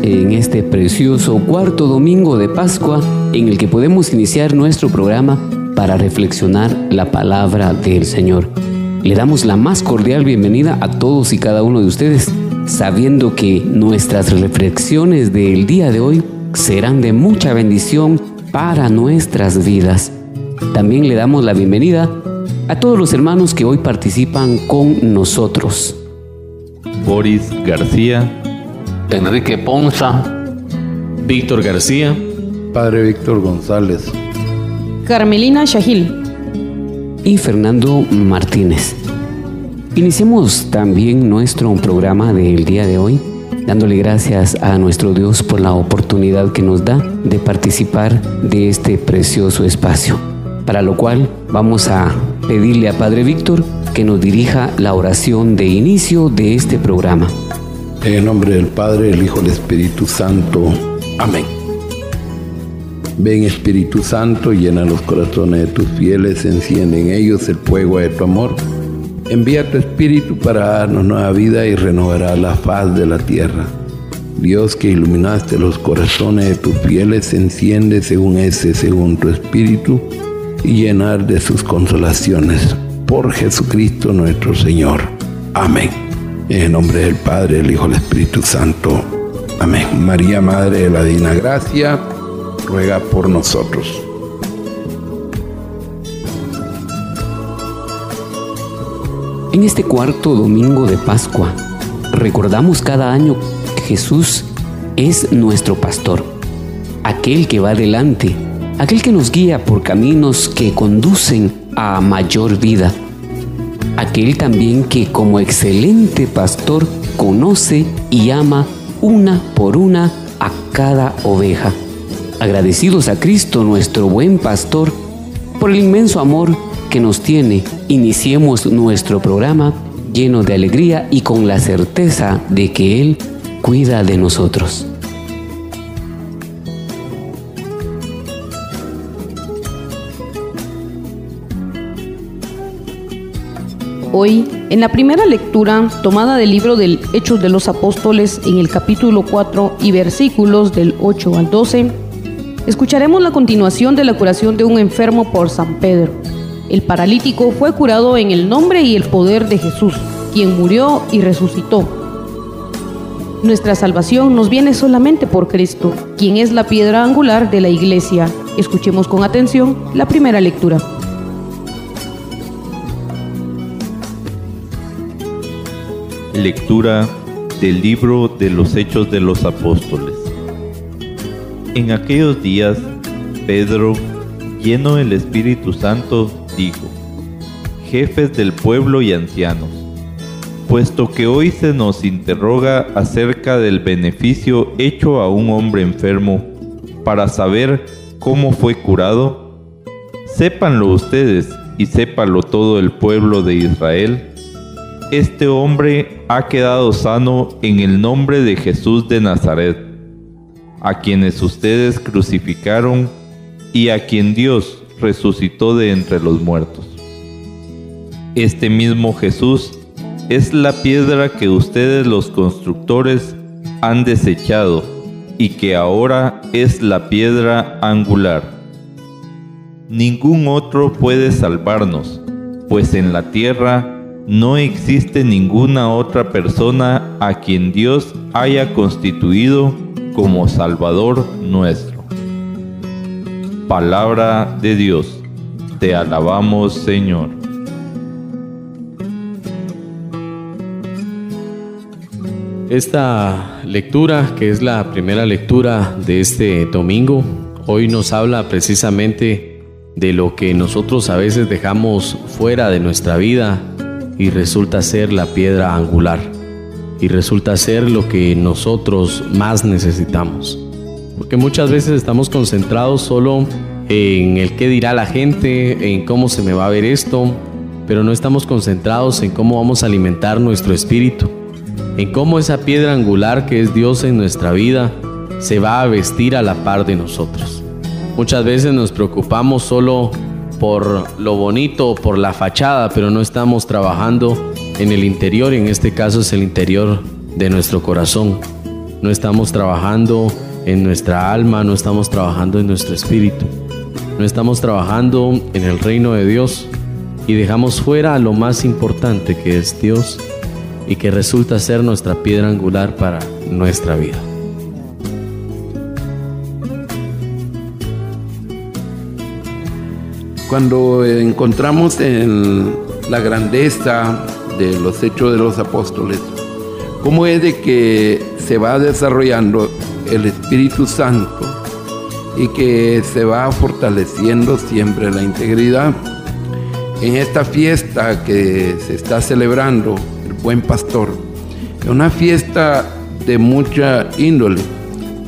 En este precioso cuarto domingo de Pascua en el que podemos iniciar nuestro programa para reflexionar la palabra del Señor. Le damos la más cordial bienvenida a todos y cada uno de ustedes, sabiendo que nuestras reflexiones del día de hoy serán de mucha bendición para nuestras vidas. También le damos la bienvenida a todos los hermanos que hoy participan con nosotros. Boris García, Enrique Ponza, Víctor García, Padre Víctor González, Carmelina Shahil y Fernando Martínez. Iniciemos también nuestro programa del día de hoy dándole gracias a nuestro Dios por la oportunidad que nos da de participar de este precioso espacio, para lo cual vamos a pedirle a Padre Víctor que nos dirija la oración de inicio de este programa. En el nombre del Padre, el Hijo y el Espíritu Santo. Amén. Ven Espíritu Santo, llena los corazones de tus fieles, enciende en ellos el fuego de tu amor. Envía tu Espíritu para darnos nueva vida y renovará la faz de la tierra. Dios que iluminaste los corazones de tus fieles, enciende según ese, según tu Espíritu, y llenar de sus consolaciones. Por Jesucristo nuestro Señor. Amén. En el nombre del Padre, el Hijo y el Espíritu Santo. Amén. María, Madre de la Divina Gracia, ruega por nosotros. En este cuarto domingo de Pascua, recordamos cada año que Jesús es nuestro pastor, aquel que va adelante, aquel que nos guía por caminos que conducen a mayor vida aquel también que como excelente pastor conoce y ama una por una a cada oveja. Agradecidos a Cristo nuestro buen pastor por el inmenso amor que nos tiene, iniciemos nuestro programa lleno de alegría y con la certeza de que Él cuida de nosotros. Hoy, en la primera lectura tomada del libro del Hechos de los Apóstoles en el capítulo 4 y versículos del 8 al 12, escucharemos la continuación de la curación de un enfermo por San Pedro. El paralítico fue curado en el nombre y el poder de Jesús, quien murió y resucitó. Nuestra salvación nos viene solamente por Cristo, quien es la piedra angular de la iglesia. Escuchemos con atención la primera lectura. Lectura del libro de los Hechos de los Apóstoles. En aquellos días, Pedro, lleno del Espíritu Santo, dijo, Jefes del pueblo y ancianos, puesto que hoy se nos interroga acerca del beneficio hecho a un hombre enfermo para saber cómo fue curado, sépanlo ustedes y sépalo todo el pueblo de Israel este hombre ha quedado sano en el nombre de Jesús de Nazaret, a quienes ustedes crucificaron y a quien Dios resucitó de entre los muertos. Este mismo Jesús es la piedra que ustedes los constructores han desechado y que ahora es la piedra angular. Ningún otro puede salvarnos, pues en la tierra no existe ninguna otra persona a quien Dios haya constituido como Salvador nuestro. Palabra de Dios. Te alabamos, Señor. Esta lectura, que es la primera lectura de este domingo, hoy nos habla precisamente de lo que nosotros a veces dejamos fuera de nuestra vida y resulta ser la piedra angular y resulta ser lo que nosotros más necesitamos. Porque muchas veces estamos concentrados solo en el qué dirá la gente, en cómo se me va a ver esto, pero no estamos concentrados en cómo vamos a alimentar nuestro espíritu en cómo esa piedra angular que es Dios en nuestra vida se va a vestir a la par de nosotros. Muchas veces nos preocupamos solo por lo bonito, por la fachada, pero no estamos trabajando en el interior, y en este caso es el interior de nuestro corazón. No estamos trabajando en nuestra alma, no estamos trabajando en nuestro espíritu, no estamos trabajando en el reino de Dios y dejamos fuera lo más importante que es Dios y que resulta ser nuestra piedra angular para nuestra vida. Cuando encontramos en la grandeza de los hechos de los apóstoles, cómo es de que se va desarrollando el Espíritu Santo y que se va fortaleciendo siempre la integridad. En esta fiesta que se está celebrando buen pastor. Es una fiesta de mucha índole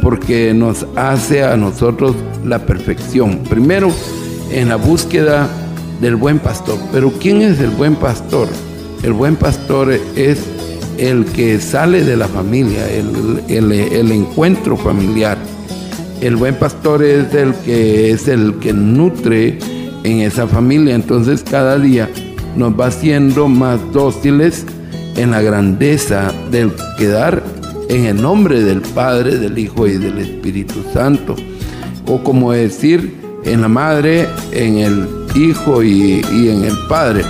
porque nos hace a nosotros la perfección. Primero, en la búsqueda del buen pastor. Pero ¿quién es el buen pastor? El buen pastor es el que sale de la familia, el, encuentro familiar. El buen pastor es el que es el que nutre en esa familia. Entonces cada día nos va haciendo más dóciles en la grandeza del quedar en el nombre del Padre, del Hijo y del Espíritu Santo. O como decir, en la Madre, en el Hijo y, en el Padre.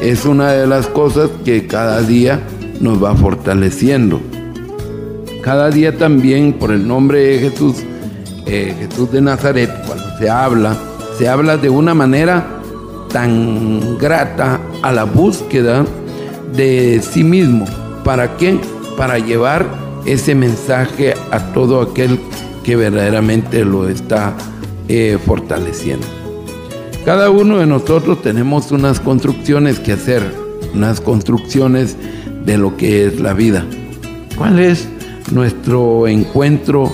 Es una de las cosas que cada día nos va fortaleciendo. Cada día también por el nombre de Jesús, eh, Jesús de Nazaret, cuando se habla, se habla de una manera tan grata a la búsqueda de sí mismo. ¿Para qué? Para llevar ese mensaje a todo aquel que verdaderamente lo está eh, fortaleciendo. Cada uno de nosotros tenemos unas construcciones que hacer, unas construcciones de lo que es la vida. ¿Cuál es nuestro encuentro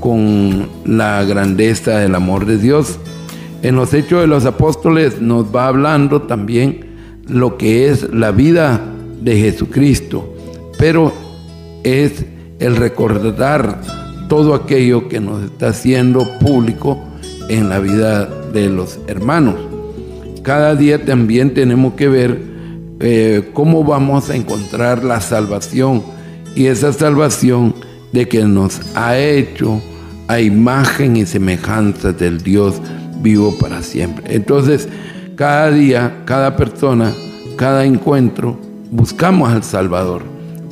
con la grandeza del amor de Dios? En los Hechos de los Apóstoles nos va hablando también lo que es la vida de Jesucristo, pero es el recordar todo aquello que nos está haciendo público en la vida de los hermanos. Cada día también tenemos que ver eh, cómo vamos a encontrar la salvación y esa salvación de que nos ha hecho a imagen y semejanza del Dios vivo para siempre. Entonces, cada día, cada persona, cada encuentro buscamos al Salvador.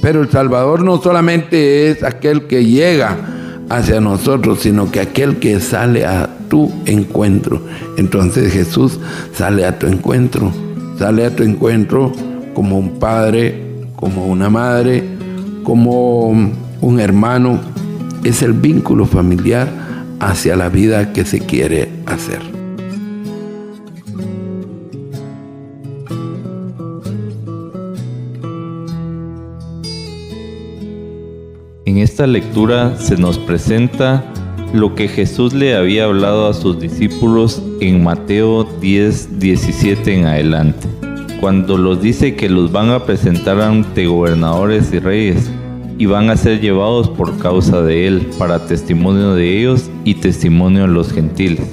Pero el Salvador no solamente es aquel que llega hacia nosotros, sino que aquel que sale a tu encuentro. Entonces Jesús sale a tu encuentro, sale a tu encuentro como un padre, como una madre, como un hermano. Es el vínculo familiar hacia la vida que se quiere hacer. En esta lectura se nos presenta lo que Jesús le había hablado a sus discípulos en Mateo 10, 17 en adelante, cuando los dice que los van a presentar ante gobernadores y reyes y van a ser llevados por causa de él para testimonio de ellos y testimonio de los gentiles.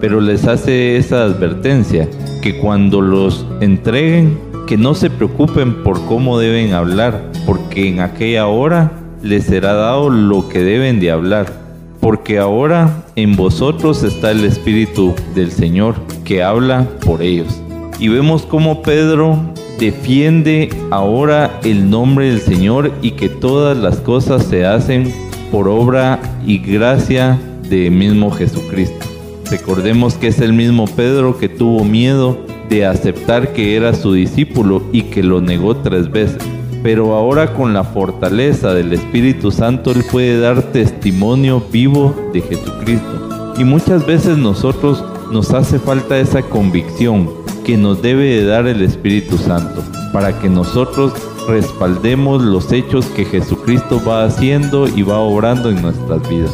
Pero les hace esa advertencia, que cuando los entreguen, que no se preocupen por cómo deben hablar, porque en aquella hora les será dado lo que deben de hablar, porque ahora en vosotros está el Espíritu del Señor que habla por ellos. Y vemos cómo Pedro defiende ahora el nombre del Señor y que todas las cosas se hacen por obra y gracia de mismo Jesucristo. Recordemos que es el mismo Pedro que tuvo miedo de aceptar que era su discípulo y que lo negó tres veces. Pero ahora con la fortaleza del Espíritu Santo Él puede dar testimonio vivo de Jesucristo. Y muchas veces nosotros nos hace falta esa convicción que nos debe de dar el Espíritu Santo para que nosotros respaldemos los hechos que Jesucristo va haciendo y va obrando en nuestras vidas.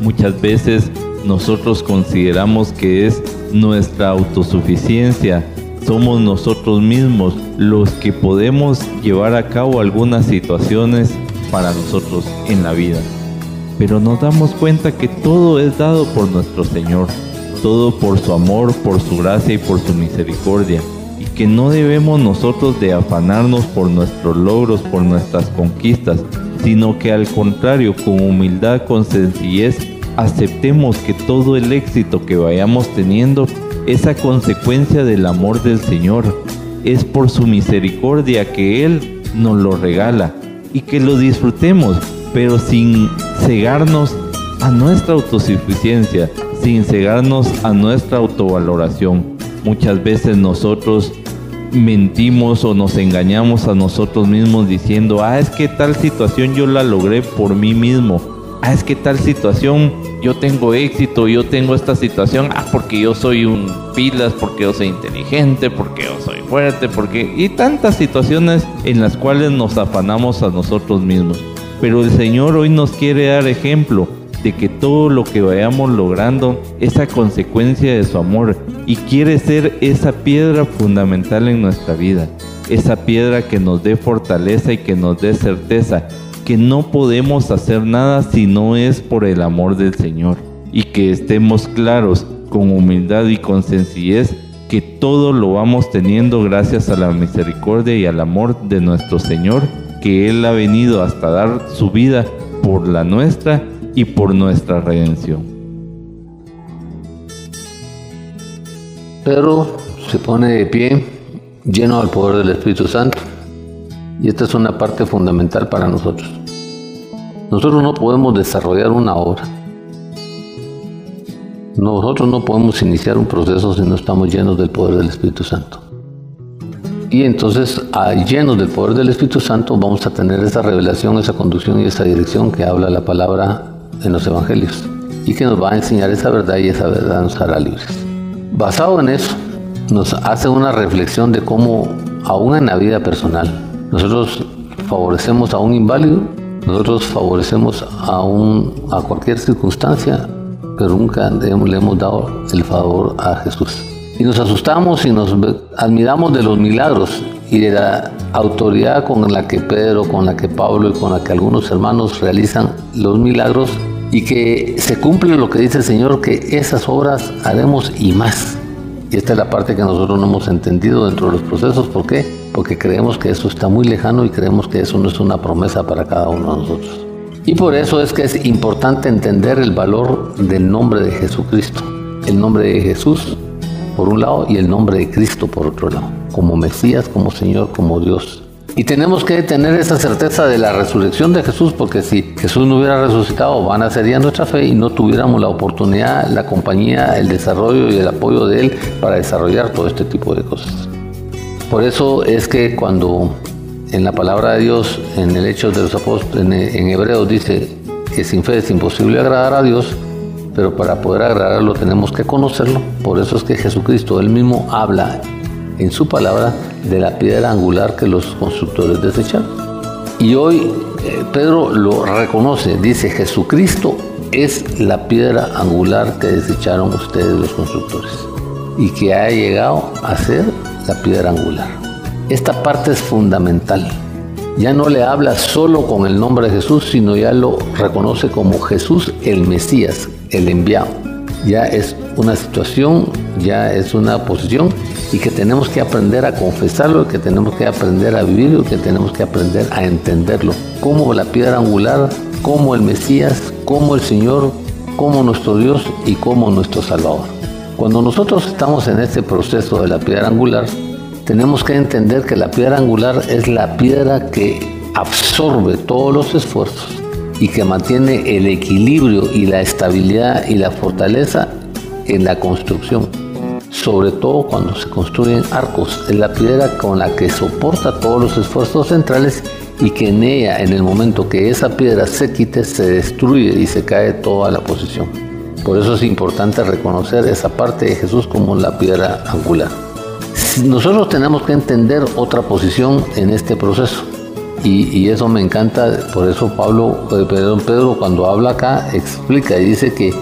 Muchas veces nosotros consideramos que es nuestra autosuficiencia, somos nosotros mismos los que podemos llevar a cabo algunas situaciones para nosotros en la vida. Pero nos damos cuenta que todo es dado por nuestro Señor, todo por su amor, por su gracia y por su misericordia, y que no debemos nosotros de afanarnos por nuestros logros, por nuestras conquistas, sino que al contrario, con humildad, con sencillez, aceptemos que todo el éxito que vayamos teniendo es a consecuencia del amor del Señor. Es por su misericordia que Él nos lo regala y que lo disfrutemos, pero sin cegarnos a nuestra autosuficiencia, sin cegarnos a nuestra autovaloración. Muchas veces nosotros mentimos o nos engañamos a nosotros mismos diciendo, ah, es que tal situación yo la logré por mí mismo ah, es que tal situación, yo tengo éxito, yo tengo esta situación, ah, porque yo soy un pilas, porque yo soy inteligente, porque yo soy fuerte, porque... Y tantas situaciones en las cuales nos afanamos a nosotros mismos. Pero el Señor hoy nos quiere dar ejemplo de que todo lo que vayamos logrando es a consecuencia de su amor y quiere ser esa piedra fundamental en nuestra vida, esa piedra que nos dé fortaleza y que nos dé certeza que no podemos hacer nada si no es por el amor del Señor y que estemos claros con humildad y con sencillez que todo lo vamos teniendo gracias a la misericordia y al amor de nuestro Señor, que Él ha venido hasta dar su vida por la nuestra y por nuestra redención. Pedro se pone de pie lleno del poder del Espíritu Santo y esta es una parte fundamental para nosotros. Nosotros no podemos desarrollar una obra. Nosotros no podemos iniciar un proceso si no estamos llenos del poder del Espíritu Santo. Y entonces, llenos del poder del Espíritu Santo, vamos a tener esa revelación, esa conducción y esa dirección que habla la palabra en los evangelios. Y que nos va a enseñar esa verdad y esa verdad nos hará libres. Basado en eso, nos hace una reflexión de cómo, aún en la vida personal, nosotros favorecemos a un inválido, nosotros favorecemos a, un, a cualquier circunstancia, pero nunca le hemos dado el favor a Jesús. Y nos asustamos y nos admiramos de los milagros y de la autoridad con la que Pedro, con la que Pablo y con la que algunos hermanos realizan los milagros y que se cumple lo que dice el Señor, que esas obras haremos y más. Y esta es la parte que nosotros no hemos entendido dentro de los procesos. ¿Por qué? Porque creemos que eso está muy lejano y creemos que eso no es una promesa para cada uno de nosotros. Y por eso es que es importante entender el valor del nombre de Jesucristo. El nombre de Jesús por un lado y el nombre de Cristo por otro lado. Como Mesías, como Señor, como Dios. Y tenemos que tener esa certeza de la resurrección de Jesús, porque si Jesús no hubiera resucitado, van a sería nuestra fe y no tuviéramos la oportunidad, la compañía, el desarrollo y el apoyo de Él para desarrollar todo este tipo de cosas. Por eso es que cuando en la palabra de Dios, en el Hechos de los Apóstoles, en, Hebreos dice que sin fe es imposible agradar a Dios, pero para poder agradarlo tenemos que conocerlo. Por eso es que Jesucristo, Él mismo habla en su palabra de la piedra angular que los constructores desecharon. Y hoy eh, Pedro lo reconoce, dice Jesucristo es la piedra angular que desecharon ustedes los constructores y que ha llegado a ser la piedra angular. Esta parte es fundamental. Ya no le habla solo con el nombre de Jesús, sino ya lo reconoce como Jesús el Mesías, el enviado. Ya es una situación, ya es una posición y que tenemos que aprender a confesarlo, que tenemos que aprender a vivirlo, que tenemos que aprender a entenderlo. Como la piedra angular, como el Mesías, como el Señor, como nuestro Dios y como nuestro Salvador. Cuando nosotros estamos en este proceso de la piedra angular, tenemos que entender que la piedra angular es la piedra que absorbe todos los esfuerzos y que mantiene el equilibrio y la estabilidad y la fortaleza en la construcción, sobre todo cuando se construyen arcos. Es la piedra con la que soporta todos los esfuerzos centrales y que en ella, en el momento que esa piedra se quite, se destruye y se cae toda la posición. Por eso es importante reconocer esa parte de Jesús como la piedra angular. Nosotros tenemos que entender otra posición en este proceso. Y, eso me encanta, por eso Pablo, eh, Pedro, Pedro cuando habla acá explica y dice que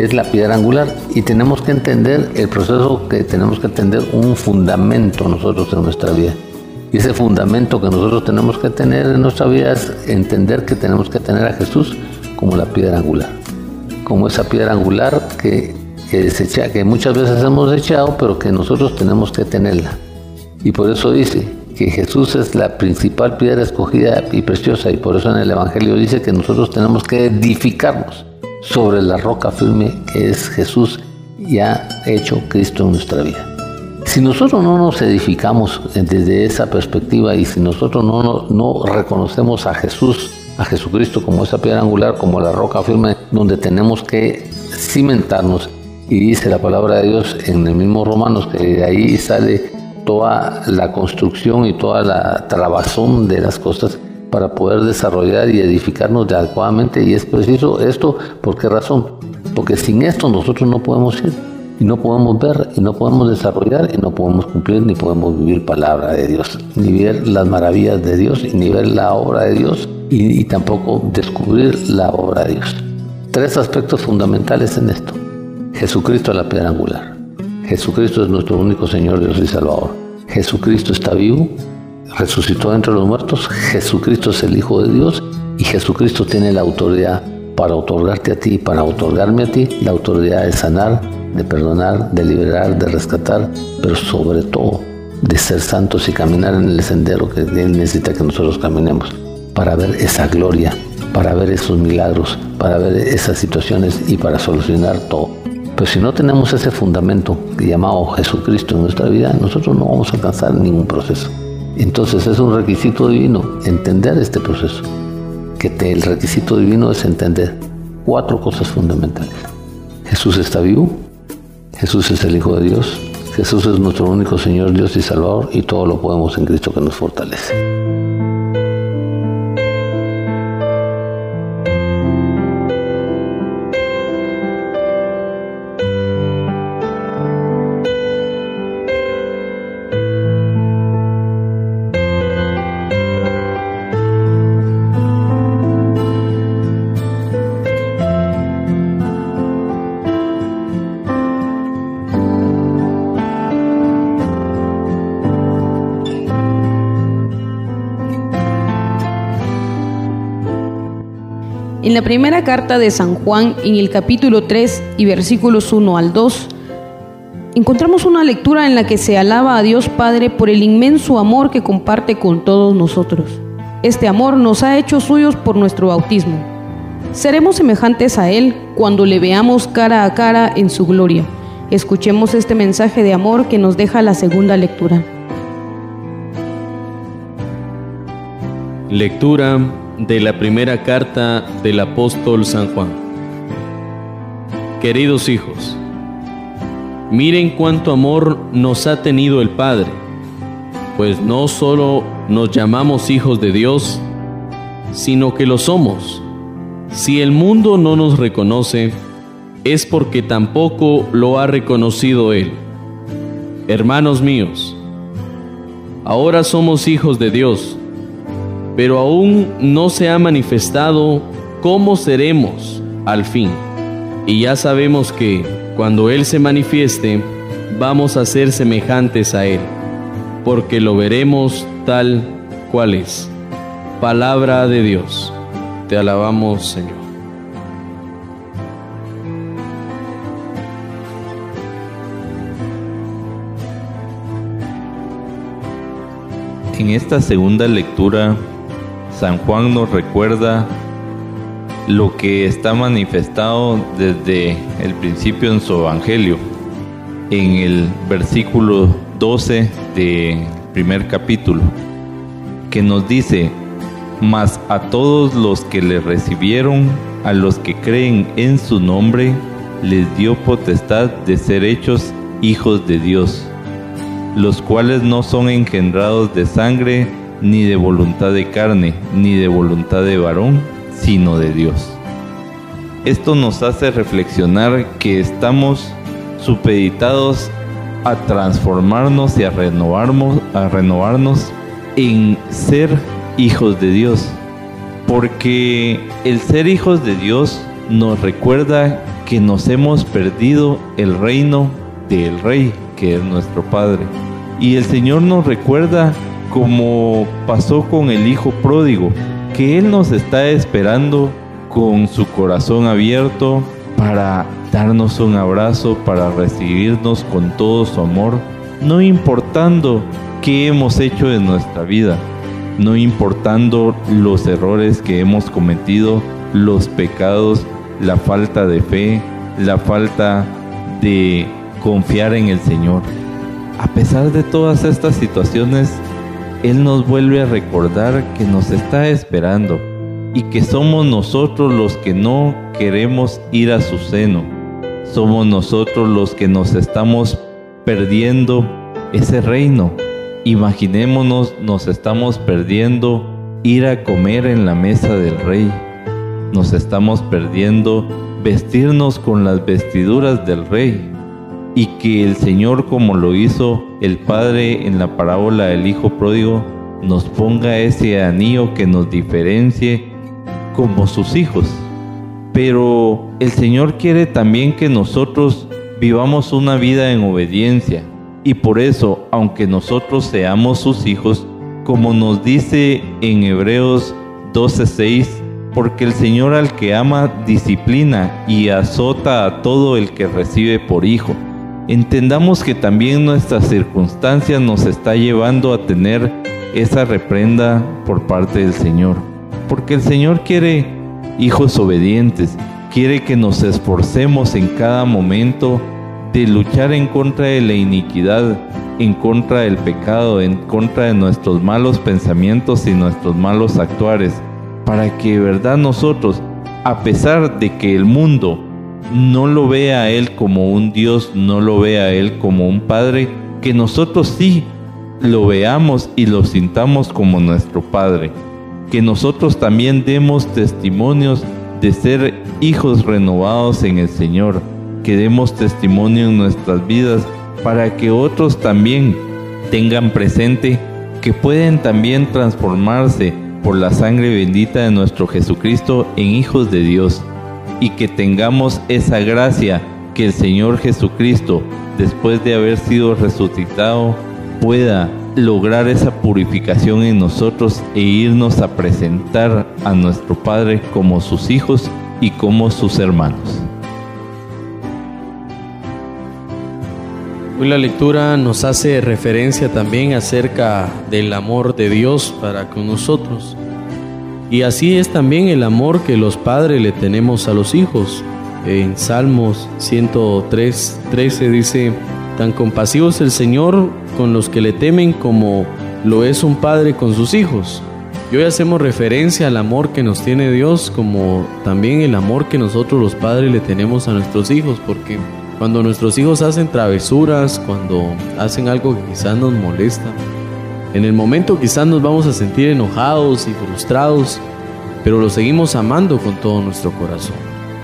es la piedra angular y tenemos que entender el proceso que tenemos que entender un fundamento nosotros en nuestra vida. Y ese fundamento que nosotros tenemos que tener en nuestra vida es entender que tenemos que tener a Jesús como la piedra angular. Como esa piedra angular que, que, que muchas veces hemos echado, pero que nosotros tenemos que tenerla. Y por eso dice que Jesús es la principal piedra escogida y preciosa. Y por eso en el Evangelio dice que nosotros tenemos que edificarnos sobre la roca firme que es Jesús y ha hecho Cristo en nuestra vida. Si nosotros no nos edificamos desde esa perspectiva y si nosotros no, no, reconocemos a Jesús, a Jesucristo como esa piedra angular, como la roca firme donde tenemos que cimentarnos, y dice la palabra de Dios en el mismo Romanos que de ahí sale toda la construcción y toda la trabazón de las cosas para poder desarrollar y edificarnos adecuadamente y es preciso esto, ¿por qué razón? Porque sin esto nosotros no podemos ir y no podemos ver y no podemos desarrollar y no podemos cumplir ni podemos vivir palabra de Dios, ni ver las maravillas de Dios y ni ver la obra de Dios y, tampoco descubrir la obra de Dios. Tres aspectos fundamentales en esto. Jesucristo es la piedra angular. Jesucristo es nuestro único Señor, Dios y Salvador. Jesucristo está vivo, resucitó entre los muertos, Jesucristo es el Hijo de Dios y Jesucristo tiene la autoridad para otorgarte a ti, para otorgarme a ti, la autoridad de sanar, de perdonar, de liberar, de rescatar, pero sobre todo de ser santos y caminar en el sendero que Él necesita que nosotros caminemos, para ver esa gloria, para ver esos milagros, para ver esas situaciones y para solucionar todo. Pero si no tenemos ese fundamento llamado Jesucristo en nuestra vida, nosotros no vamos a alcanzar ningún proceso. Entonces es un requisito divino entender este proceso que el requisito divino es entender cuatro cosas fundamentales. Jesús está vivo, Jesús es el Hijo de Dios, Jesús es nuestro único Señor, Dios y Salvador y todo lo podemos en Cristo que nos fortalece. En la primera carta de San Juan, en el capítulo 3 y versículos 1 al 2, encontramos una lectura en la que se alaba a Dios Padre por el inmenso amor que comparte con todos nosotros. Este amor nos ha hecho suyos por nuestro bautismo. Seremos semejantes a Él cuando le veamos cara a cara en su gloria. Escuchemos este mensaje de amor que nos deja la segunda lectura. Lectura de la primera carta del apóstol San Juan. Queridos hijos, miren cuánto amor nos ha tenido el Padre, pues no solo nos llamamos hijos de Dios, sino que lo somos. Si el mundo no nos reconoce, es porque tampoco lo ha reconocido Él. Hermanos míos, ahora somos hijos de Dios pero aún no se ha manifestado cómo seremos al fin. Y ya sabemos que cuando Él se manifieste, vamos a ser semejantes a Él, porque lo veremos tal cual es. Palabra de Dios. Te alabamos, Señor. En esta segunda lectura San Juan nos recuerda lo que está manifestado desde el principio en su Evangelio. En el versículo 12 del primer capítulo, que nos dice, mas a todos los que le recibieron, a los que creen en su nombre, les dio potestad de ser hechos hijos de Dios, los cuales no son engendrados de sangre, ni de voluntad de carne, ni de voluntad de varón, sino de Dios. Esto nos hace reflexionar que estamos supeditados a transformarnos y a renovarnos, a renovarnos en ser hijos de Dios. Porque el ser hijos de Dios nos recuerda que nos hemos perdido el reino del Rey, que es nuestro Padre. Y el Señor nos recuerda como pasó con el Hijo pródigo, que Él nos está esperando con su corazón abierto para darnos un abrazo, para recibirnos con todo su amor, no importando qué hemos hecho en nuestra vida, no importando los errores que hemos cometido, los pecados, la falta de fe, la falta de confiar en el Señor. A pesar de todas estas situaciones, Él nos vuelve a recordar que nos está esperando y que somos nosotros los que no queremos ir a su seno. Somos nosotros los que nos estamos perdiendo ese reino. Imaginémonos, nos estamos perdiendo ir a comer en la mesa del rey. Nos estamos perdiendo vestirnos con las vestiduras del rey. Y que el Señor, como lo hizo el Padre en la parábola del Hijo Pródigo, nos ponga ese anillo que nos diferencie como sus hijos. Pero el Señor quiere también que nosotros vivamos una vida en obediencia. Y por eso, aunque nosotros seamos sus hijos, como nos dice en Hebreos 12:6, porque el Señor al que ama disciplina y azota a todo el que recibe por hijo. Entendamos que también nuestras circunstancias nos está llevando a tener esa reprenda por parte del Señor. Porque el Señor quiere hijos obedientes, quiere que nos esforcemos en cada momento de luchar en contra de la iniquidad, en contra del pecado, en contra de nuestros malos pensamientos y nuestros malos actuares, para que verdad nosotros, a pesar de que el mundo no lo vea a Él como un Dios, no lo vea a Él como un Padre, que nosotros sí lo veamos y lo sintamos como nuestro Padre. Que nosotros también demos testimonios de ser hijos renovados en el Señor, que demos testimonio en nuestras vidas para que otros también tengan presente que pueden también transformarse por la sangre bendita de nuestro Jesucristo en hijos de Dios y que tengamos esa gracia que el Señor Jesucristo, después de haber sido resucitado, pueda lograr esa purificación en nosotros e irnos a presentar a nuestro Padre como sus hijos y como sus hermanos. Hoy la lectura nos hace referencia también acerca del amor de Dios para con nosotros. Y así es también el amor que los padres le tenemos a los hijos. En Salmos 103, 13 dice, Tan compasivo es el Señor con los que le temen como lo es un padre con sus hijos. Y hoy hacemos referencia al amor que nos tiene Dios como también el amor que nosotros los padres le tenemos a nuestros hijos, porque cuando nuestros hijos hacen travesuras, cuando hacen algo que quizás nos molesta, en el momento quizás nos vamos a sentir enojados y frustrados, pero lo seguimos amando con todo nuestro corazón.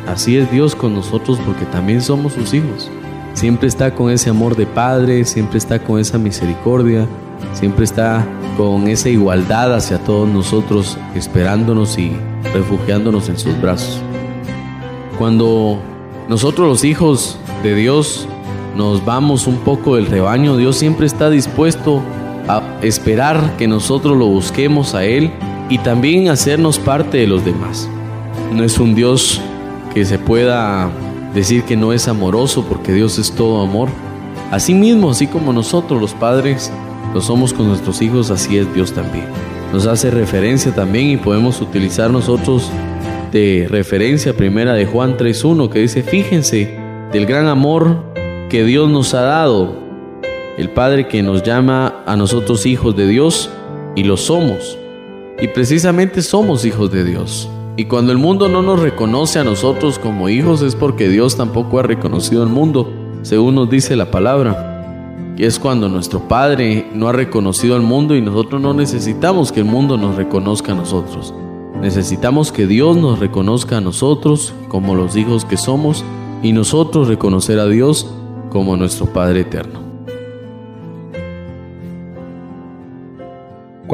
Así es Dios con nosotros porque también somos sus hijos. Siempre está con ese amor de Padre, siempre está con esa misericordia, siempre está con esa igualdad hacia todos nosotros, esperándonos y refugiándonos en sus brazos. Cuando nosotros los hijos de Dios nos vamos un poco del rebaño, Dios siempre está dispuesto a esperar que nosotros lo busquemos a Él y también hacernos parte de los demás. No es un Dios que se pueda decir que no es amoroso porque Dios es todo amor. Así mismo, así como nosotros los padres lo somos con nuestros hijos, así es Dios también. Nos hace referencia también y podemos utilizar nosotros de referencia primera de Juan 3.1 que dice, fíjense del gran amor que Dios nos ha dado, el Padre que nos llama a nosotros hijos de Dios y lo somos. Y precisamente somos hijos de Dios. Y cuando el mundo no nos reconoce a nosotros como hijos es porque Dios tampoco ha reconocido al mundo, según nos dice la palabra. Y es cuando nuestro Padre no ha reconocido al mundo y nosotros no necesitamos que el mundo nos reconozca a nosotros. Necesitamos que Dios nos reconozca a nosotros como los hijos que somos y nosotros reconocer a Dios como nuestro Padre eterno.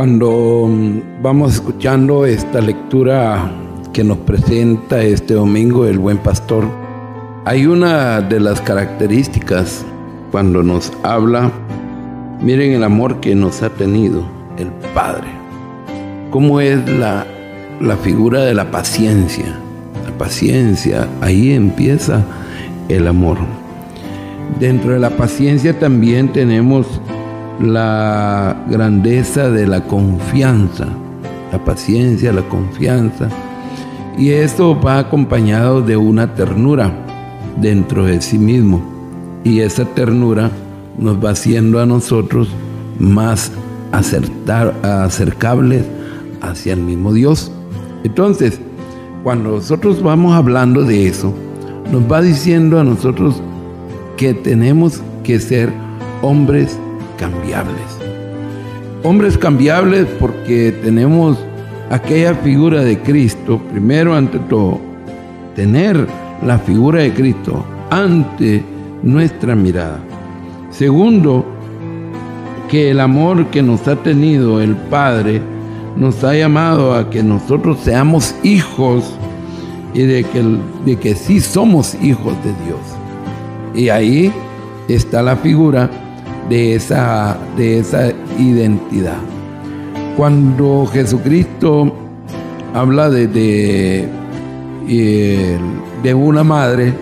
Cuando mm, vamos escuchando esta lectura que nos presenta este domingo el buen pastor, hay una de las características cuando nos habla, miren el amor que nos ha tenido el Padre, cómo es la, la figura de la paciencia, la paciencia, ahí empieza el amor. Dentro de la paciencia también tenemos la grandeza de la confianza, la paciencia, la confianza. Y esto va acompañado de una ternura dentro de sí mismo. Y esa ternura nos va haciendo a nosotros más acertar, acercables hacia el mismo Dios. Entonces, cuando nosotros vamos hablando de eso, nos va diciendo a nosotros que tenemos que ser hombres cambiables. Hombres cambiables porque tenemos aquella figura de Cristo, primero ante todo, tener la figura de Cristo ante nuestra mirada. Segundo, que el amor que nos ha tenido el Padre nos ha llamado a que nosotros seamos hijos y de que, de que sí somos hijos de Dios. Y ahí está la figura de esa, de esa identidad. Cuando Jesucristo habla de, de, eh, de una madre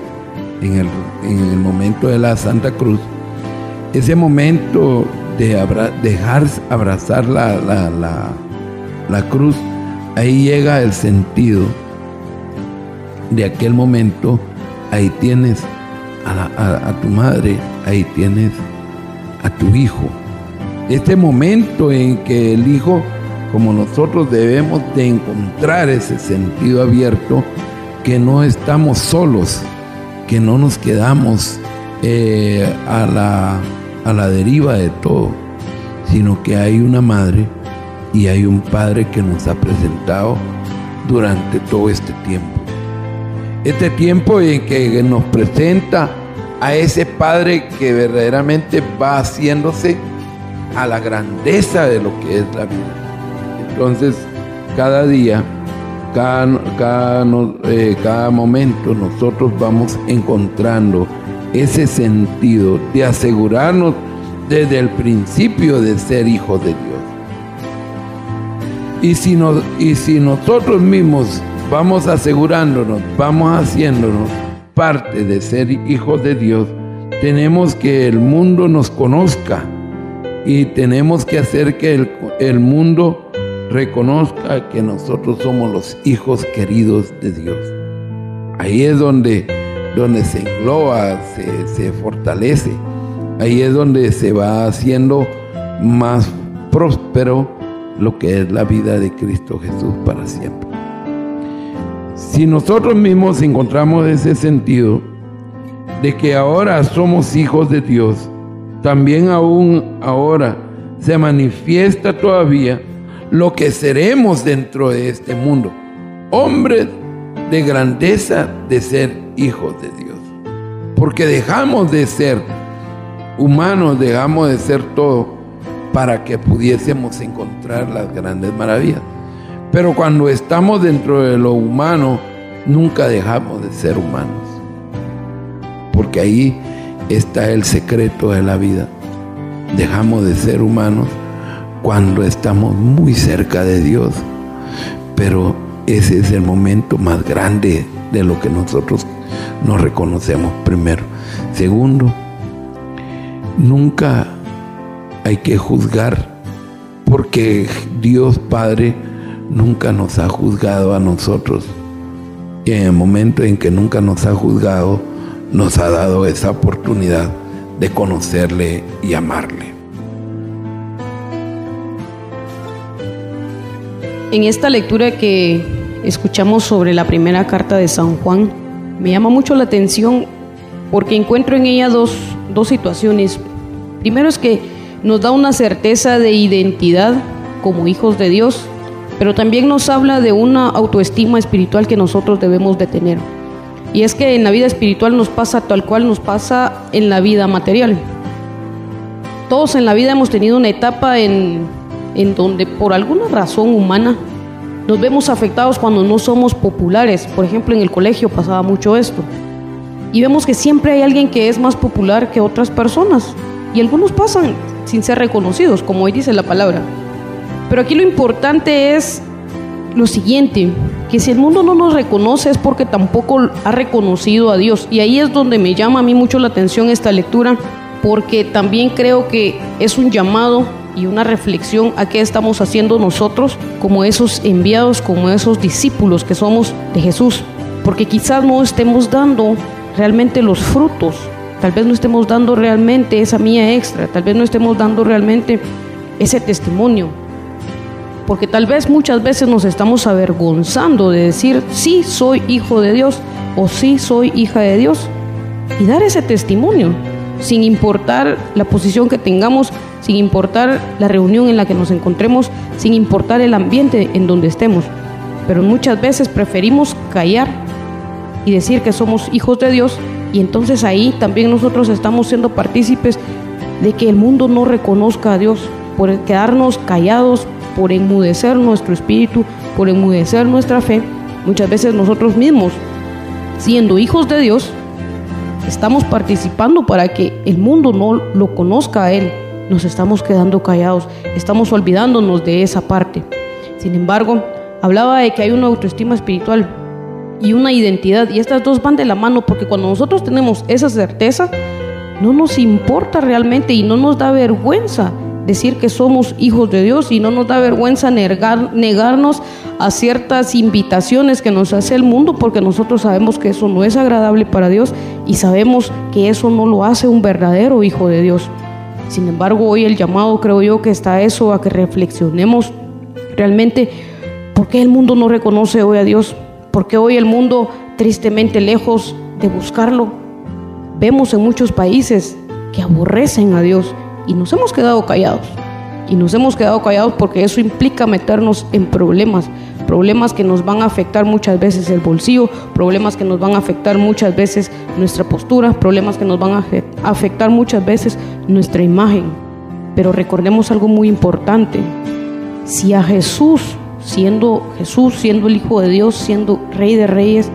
en el, en el, momento de la Santa Cruz, ese momento de dejar abrazar la, la, la, la cruz, ahí llega el sentido de aquel momento, ahí tienes a, tu madre, ahí tienes a tu hijo. Este momento en que el hijo, como nosotros debemos de encontrar ese sentido abierto, que no estamos solos, que no nos quedamos eh, a, la, a la deriva de todo, sino que hay una madre y hay un padre que nos ha presentado durante todo este tiempo este tiempo en que nos presenta a ese Padre que verdaderamente va haciéndose a la grandeza de lo que es la vida. Entonces, cada día, cada, eh, cada momento, nosotros vamos encontrando ese sentido de asegurarnos desde el principio de ser hijos de Dios. Y si, y si nosotros mismos vamos asegurándonos, vamos haciéndonos parte de ser hijos de Dios, tenemos que el mundo nos conozca y tenemos que hacer que el, mundo reconozca que nosotros somos los hijos queridos de Dios. Ahí es donde, donde se engloba, se, se fortalece. Ahí es donde se va haciendo más próspero lo que es la vida de Cristo Jesús para siempre. Si nosotros mismos encontramos ese sentido de que ahora somos hijos de Dios, también aún ahora se manifiesta todavía lo que seremos dentro de este mundo. Hombres de grandeza de ser hijos de Dios. Porque dejamos de ser humanos, dejamos de ser todo para que pudiésemos encontrar las grandes maravillas. Pero cuando estamos dentro de lo humano, nunca dejamos de ser humanos. Porque ahí está el secreto de la vida. Dejamos de ser humanos cuando estamos muy cerca de Dios. Pero ese es el momento más grande de lo que nosotros nos reconocemos primero. Segundo, nunca hay que juzgar porque Dios Padre nunca nos ha juzgado a nosotros. Y en el momento en que nunca nos ha juzgado, nos ha dado esa oportunidad de conocerle y amarle. En esta lectura que escuchamos sobre la primera carta de San Juan, me llama mucho la atención porque encuentro en ella dos, dos situaciones. Primero es que nos da una certeza de identidad como hijos de Dios, pero también nos habla de una autoestima espiritual que nosotros debemos de tener. Y es que en la vida espiritual nos pasa tal cual nos pasa en la vida material. Todos en la vida hemos tenido una etapa en, en donde por alguna razón humana nos vemos afectados cuando no somos populares. Por ejemplo, en el colegio pasaba mucho esto. Y vemos que siempre hay alguien que es más popular que otras personas. Y algunos pasan sin ser reconocidos, como hoy dice la palabra. Pero aquí lo importante es lo siguiente, que si el mundo no nos reconoce es porque tampoco ha reconocido a Dios. Y ahí es donde me llama a mí mucho la atención esta lectura, porque también creo que es un llamado y una reflexión a qué estamos haciendo nosotros como esos enviados, como esos discípulos que somos de Jesús. Porque quizás no estemos dando realmente los frutos, tal vez no estemos dando realmente esa mía extra, tal vez no estemos dando realmente ese testimonio porque tal vez muchas veces nos estamos avergonzando de decir, sí, soy hijo de Dios o sí, soy hija de Dios, y dar ese testimonio, sin importar la posición que tengamos, sin importar la reunión en la que nos encontremos, sin importar el ambiente en donde estemos. Pero muchas veces preferimos callar y decir que somos hijos de Dios y entonces ahí también nosotros estamos siendo partícipes de que el mundo no reconozca a Dios por quedarnos callados, por enmudecer nuestro espíritu, por enmudecer nuestra fe, muchas veces nosotros mismos, siendo hijos de Dios, estamos participando para que el mundo no lo conozca a Él. Nos estamos quedando callados, estamos olvidándonos de esa parte. Sin embargo, hablaba de que hay una autoestima espiritual y una identidad, y estas dos van de la mano porque cuando nosotros tenemos esa certeza, no nos importa realmente y no nos da vergüenza decir que somos hijos de Dios y no nos da vergüenza negar, negarnos a ciertas invitaciones que nos hace el mundo porque nosotros sabemos que eso no es agradable para Dios y sabemos que eso no lo hace un verdadero hijo de Dios. Sin embargo, hoy el llamado creo yo que está eso a que reflexionemos realmente por qué el mundo no reconoce hoy a Dios, por qué hoy el mundo tristemente lejos de buscarlo. Vemos en muchos países que aborrecen a Dios y nos hemos quedado callados. Y nos hemos quedado callados porque eso implica meternos en problemas, problemas que nos van a afectar muchas veces el bolsillo, problemas que nos van a afectar muchas veces nuestra postura, problemas que nos van a afectar muchas veces nuestra imagen. Pero recordemos algo muy importante. Si a Jesús, siendo Jesús, siendo el Hijo de Dios, siendo Rey de Reyes,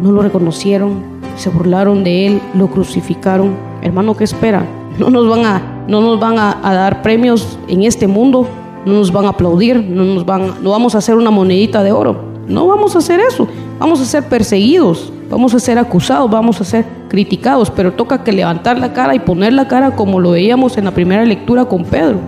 no lo reconocieron, se burlaron de Él, lo crucificaron, hermano, ¿qué espera? No nos van a no nos van a, dar premios en este mundo, no nos van a aplaudir, no, nos van, no vamos a hacer una monedita de oro. No vamos a hacer eso, vamos a ser perseguidos, vamos a ser acusados, vamos a ser criticados, pero toca que levantar la cara y poner la cara como lo veíamos en la primera lectura con Pedro.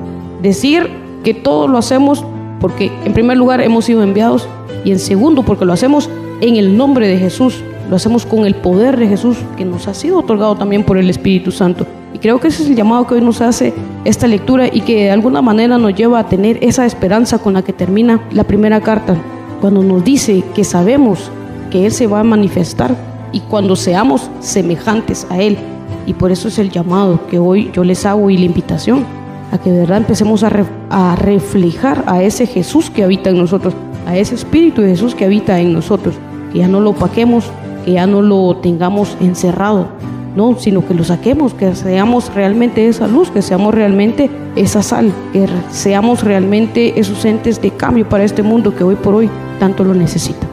Decir que todo lo hacemos porque en primer lugar hemos sido enviados y en segundo porque lo hacemos en el nombre de Jesús, lo hacemos con el poder de Jesús que nos ha sido otorgado también por el Espíritu Santo. Y creo que ese es el llamado que hoy nos hace esta lectura y que de alguna manera nos lleva a tener esa esperanza con la que termina la primera carta, cuando nos dice que sabemos que Él se va a manifestar y cuando seamos semejantes a Él. Y por eso es el llamado que hoy yo les hago y la invitación a que de verdad empecemos a, a reflejar a ese Jesús que habita en nosotros, a ese Espíritu de Jesús que habita en nosotros, que ya no lo paquemos, que ya no lo tengamos encerrado, no, sino que lo saquemos, que seamos realmente esa luz, que seamos realmente esa sal, que seamos realmente esos entes de cambio para este mundo que hoy por hoy tanto lo necesita.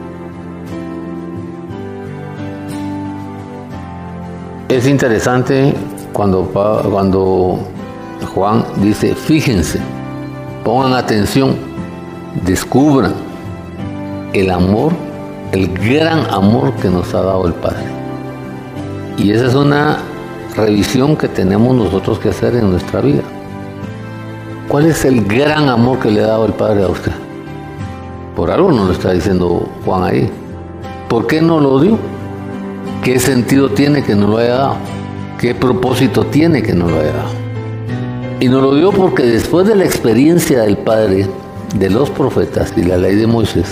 Es interesante cuando, cuando Juan dice, fíjense, pongan atención, descubran el amor, el gran amor que nos ha dado el Padre. Y esa es una revisión que tenemos nosotros que hacer en nuestra vida. ¿Cuál es el gran amor que le ha dado el Padre a usted? Por algo no lo está diciendo Juan ahí. ¿Por qué no lo dio? ¿Qué sentido tiene que no lo haya dado? ¿Qué propósito tiene que no lo haya dado? Y no lo dio porque después de la experiencia del Padre, de los profetas y la ley de Moisés,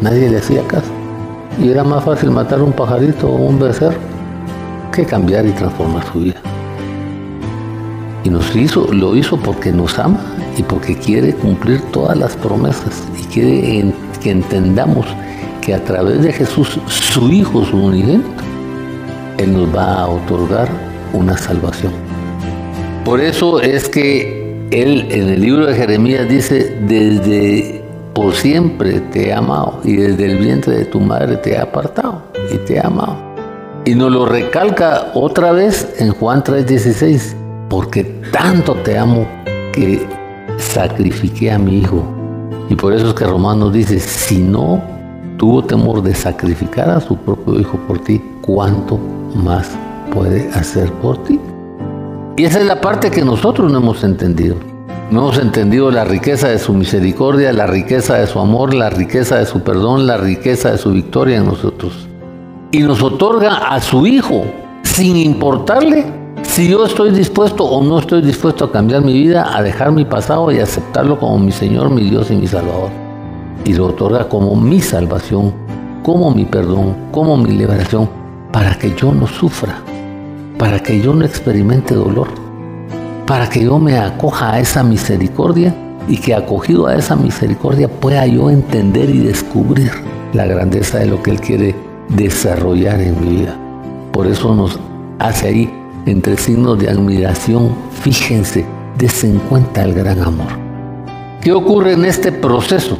Nadie le hacía caso. Y era más fácil matar un pajarito o un becerro que cambiar y transformar su vida. Y nos hizo, lo hizo porque nos ama y porque quiere cumplir todas las promesas y quiere que entendamos que a través de Jesús, su Hijo, su unigénito, Él nos va a otorgar una salvación. Por eso es que Él en el libro de Jeremías dice, desde por siempre te he amado y desde el vientre de tu madre te he apartado y te he amado. Y nos lo recalca otra vez en Juan 3:16, porque tanto te amo que sacrifiqué a mi hijo. Y por eso es que Romanos dice, si no tuvo temor de sacrificar a su propio hijo por ti, ¿cuánto más puede hacer por ti? Y esa es la parte que nosotros no hemos entendido. No hemos entendido la riqueza de su misericordia, la riqueza de su amor, la riqueza de su perdón, la riqueza de su victoria en nosotros. Y nos otorga a su Hijo, sin importarle si yo estoy dispuesto o no estoy dispuesto a cambiar mi vida, a dejar mi pasado y aceptarlo como mi Señor, mi Dios y mi Salvador. Y lo otorga como mi salvación, como mi perdón, como mi liberación, para que yo no sufra, para que yo no experimente dolor para que yo me acoja a esa misericordia y que acogido a esa misericordia pueda yo entender y descubrir la grandeza de lo que Él quiere desarrollar en mi vida. Por eso nos hace ahí entre signos de admiración, fíjense, desen cuenta el gran amor. ¿Qué ocurre en este proceso?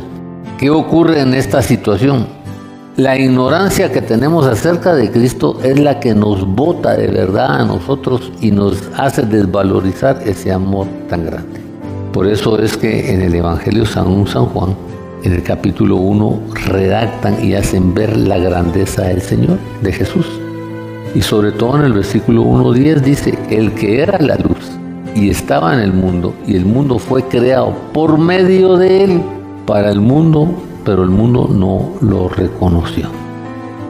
¿Qué ocurre en esta situación? La ignorancia que tenemos acerca de Cristo es la que nos bota de verdad a nosotros y nos hace desvalorizar ese amor tan grande. Por eso es que en el Evangelio San Juan, en el capítulo 1, redactan y hacen ver la grandeza del Señor, de Jesús. Y sobre todo en el versículo 1.10 dice, el que era la luz y estaba en el mundo, y el mundo fue creado por medio de él, para el mundo pero el mundo no lo reconoció.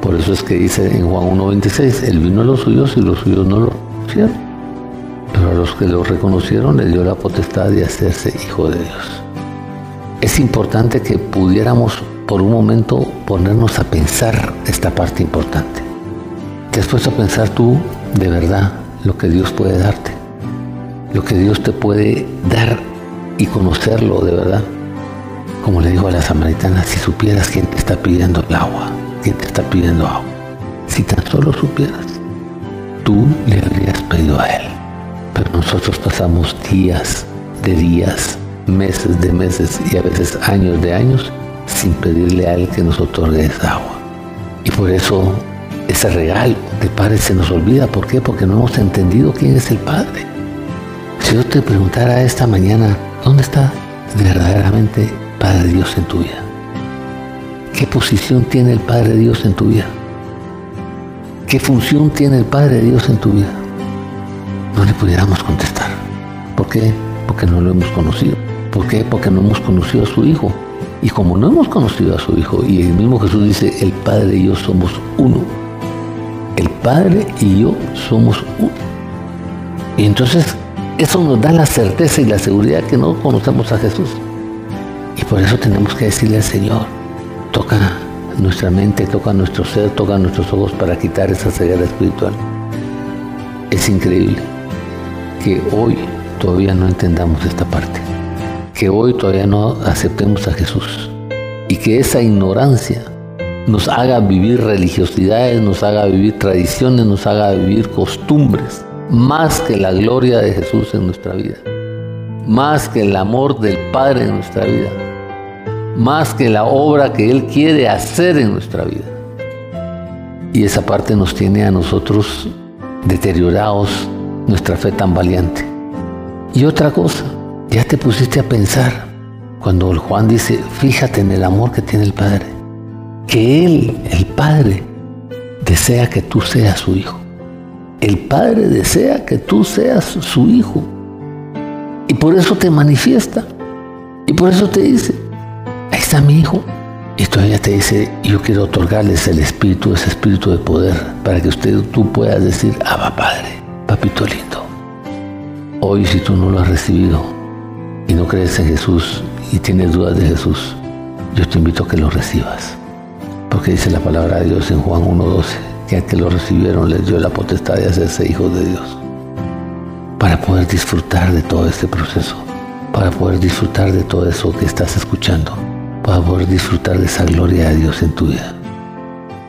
Por eso es que dice en Juan 1.26, Él vino a los suyos y los suyos no lo reconocieron. Pero a los que lo reconocieron le dio la potestad de hacerse hijo de Dios. Es importante que pudiéramos por un momento ponernos a pensar esta parte importante. ¿Te has puesto a pensar tú de verdad lo que Dios puede darte? Lo que Dios te puede dar y conocerlo de verdad. Como le dijo a la samaritana, si supieras quién te está pidiendo el agua, quién te está pidiendo agua, si tan solo supieras, tú le habrías pedido a él. Pero nosotros pasamos días de días, meses de meses y a veces años de años sin pedirle a él que nos otorgue esa agua. Y por eso ese regalo de Padre se nos olvida. ¿Por qué? Porque no hemos entendido quién es el Padre. Si yo te preguntara esta mañana, ¿dónde está verdaderamente Padre Dios en tu vida? ¿Qué posición tiene el Padre Dios en tu vida? ¿Qué función tiene el Padre Dios en tu vida? No le pudiéramos contestar. ¿Por qué? Porque no lo hemos conocido. ¿Por qué? Porque no hemos conocido a su Hijo. Y como no hemos conocido a su Hijo, y el mismo Jesús dice, el Padre y yo somos uno. El Padre y yo somos uno. Y entonces eso nos da la certeza y la seguridad que no conocemos a Jesús. Por eso tenemos que decirle al Señor, toca nuestra mente, toca nuestro ser, toca nuestros ojos para quitar esa ceguera espiritual. Es increíble que hoy todavía no entendamos esta parte, que hoy todavía no aceptemos a Jesús y que esa ignorancia nos haga vivir religiosidades, nos haga vivir tradiciones, nos haga vivir costumbres, más que la gloria de Jesús en nuestra vida, más que el amor del Padre en nuestra vida más que la obra que Él quiere hacer en nuestra vida. Y esa parte nos tiene a nosotros deteriorados nuestra fe tan valiente. Y otra cosa, ya te pusiste a pensar cuando Juan dice, fíjate en el amor que tiene el Padre, que Él, el Padre, desea que tú seas su hijo. El Padre desea que tú seas su hijo. Y por eso te manifiesta. Y por eso te dice, ahí está mi hijo. Y todavía te dice, yo quiero otorgarles el espíritu, ese espíritu de poder, para que usted, tú puedas decir, Abba Padre, papito lindo. Hoy si tú no lo has recibido y no crees en Jesús y tienes dudas de Jesús, yo te invito a que lo recibas. Porque dice la palabra de Dios en Juan 1.12, que a que lo recibieron les dio la potestad de hacerse hijos de Dios. Para poder disfrutar de todo este proceso, para poder disfrutar de todo eso que estás escuchando, para poder disfrutar de esa gloria de Dios en tu vida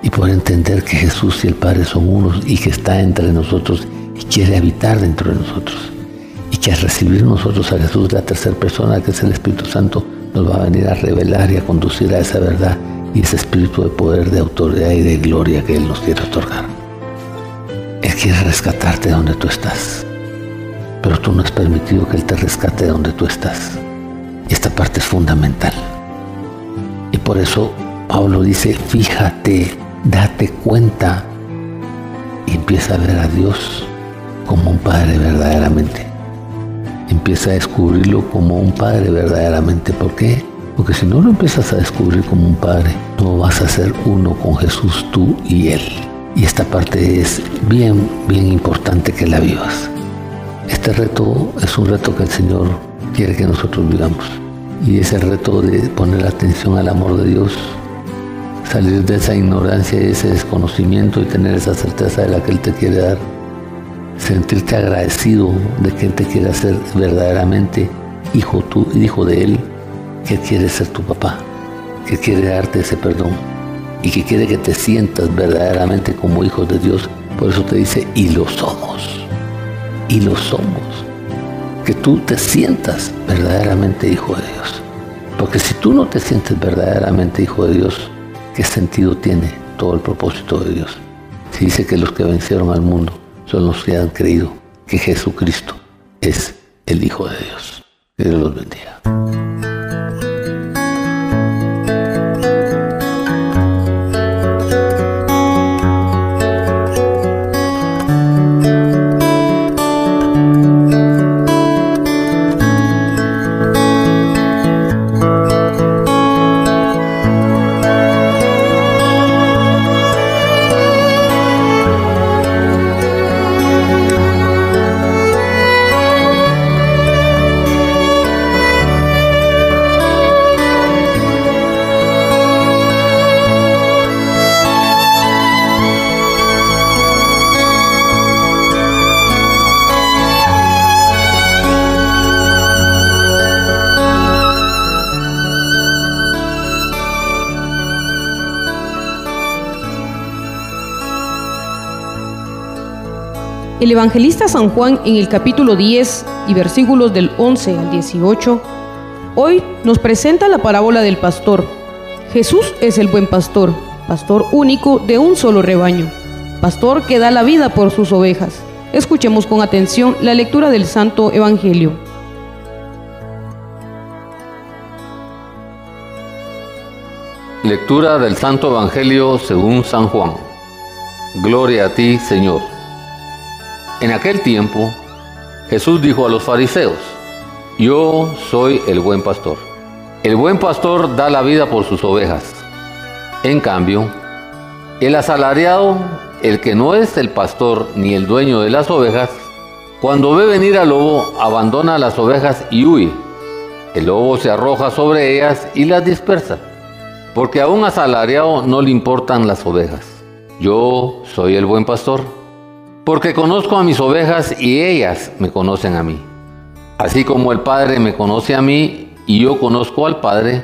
y poder entender que Jesús y el Padre son unos y que está entre nosotros y quiere habitar dentro de nosotros. Y que al recibir nosotros a Jesús, la tercera persona, que es el Espíritu Santo, nos va a venir a revelar y a conducir a esa verdad y ese espíritu de poder, de autoridad y de gloria que Él nos quiere otorgar. Él quiere rescatarte de donde tú estás, pero tú no has permitido que Él te rescate de donde tú estás. Y esta parte es fundamental. Por eso Pablo dice, fíjate date cuenta y empieza a ver a Dios como un Padre verdaderamente. Empieza a descubrirlo como un Padre verdaderamente. ¿Por qué? Porque si no lo empiezas a descubrir como un Padre, no vas a ser uno con Jesús, tú y Él. Y esta parte es bien, bien importante que la vivas. Este reto es un reto que el Señor quiere que nosotros vivamos. Y es el reto de poner atención al amor de Dios salir de esa ignorancia y ese desconocimiento y tener esa certeza de la que Él te quiere dar. Sentirte agradecido de que Él te quiere hacer verdaderamente hijo, tú, hijo de Él, que quiere ser tu papá, que quiere darte ese perdón y que quiere que te sientas verdaderamente como hijo de Dios. Por eso te dice, y lo somos, y lo somos. Que tú te sientas verdaderamente hijo de Dios. Porque si tú no te sientes verdaderamente hijo de Dios, ¿Qué sentido tiene todo el propósito de Dios? Si dice que los que vencieron al mundo son los que han creído que Jesucristo es el Hijo de Dios. Que Dios los bendiga. El evangelista San Juan en el capítulo 10 y versículos del 11 al 18, hoy nos presenta la parábola del pastor. Jesús es el buen pastor, pastor único de un solo rebaño, pastor que da la vida por sus ovejas. Escuchemos con atención la lectura del Santo Evangelio. Lectura del Santo Evangelio según San Juan. Gloria a ti, Señor. En aquel tiempo, Jesús dijo a los fariseos, Yo soy el buen pastor. El buen pastor da la vida por sus ovejas. En cambio, el asalariado, el que no es el pastor ni el dueño de las ovejas, cuando ve venir al lobo, abandona las ovejas y huye. El lobo se arroja sobre ellas y las dispersa, porque a un asalariado no le importan las ovejas. Yo soy el buen pastor porque conozco a mis ovejas y ellas me conocen a mí. Así como el Padre me conoce a mí y yo conozco al Padre,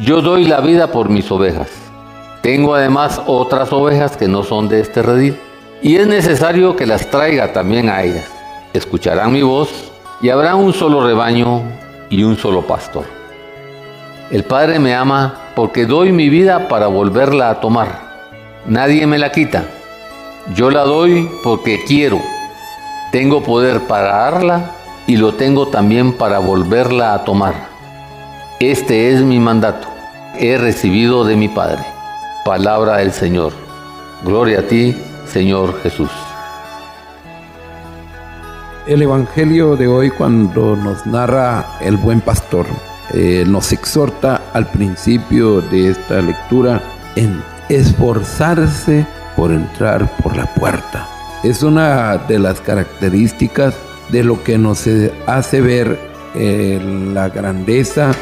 yo doy la vida por mis ovejas. Tengo además otras ovejas que no son de este redil, y es necesario que las traiga también a ellas. Escucharán mi voz y habrá un solo rebaño y un solo pastor. El Padre me ama porque doy mi vida para volverla a tomar. Nadie me la quita yo la doy porque quiero. Tengo poder para darla y lo tengo también para volverla a tomar. Este es mi mandato. He recibido de mi Padre. Palabra del Señor. Gloria a ti, Señor Jesús. El Evangelio de hoy cuando nos narra el buen pastor, eh, nos exhorta al principio de esta lectura en esforzarse por entrar por la puerta. Es una de las características de lo que nos hace ver eh, la grandeza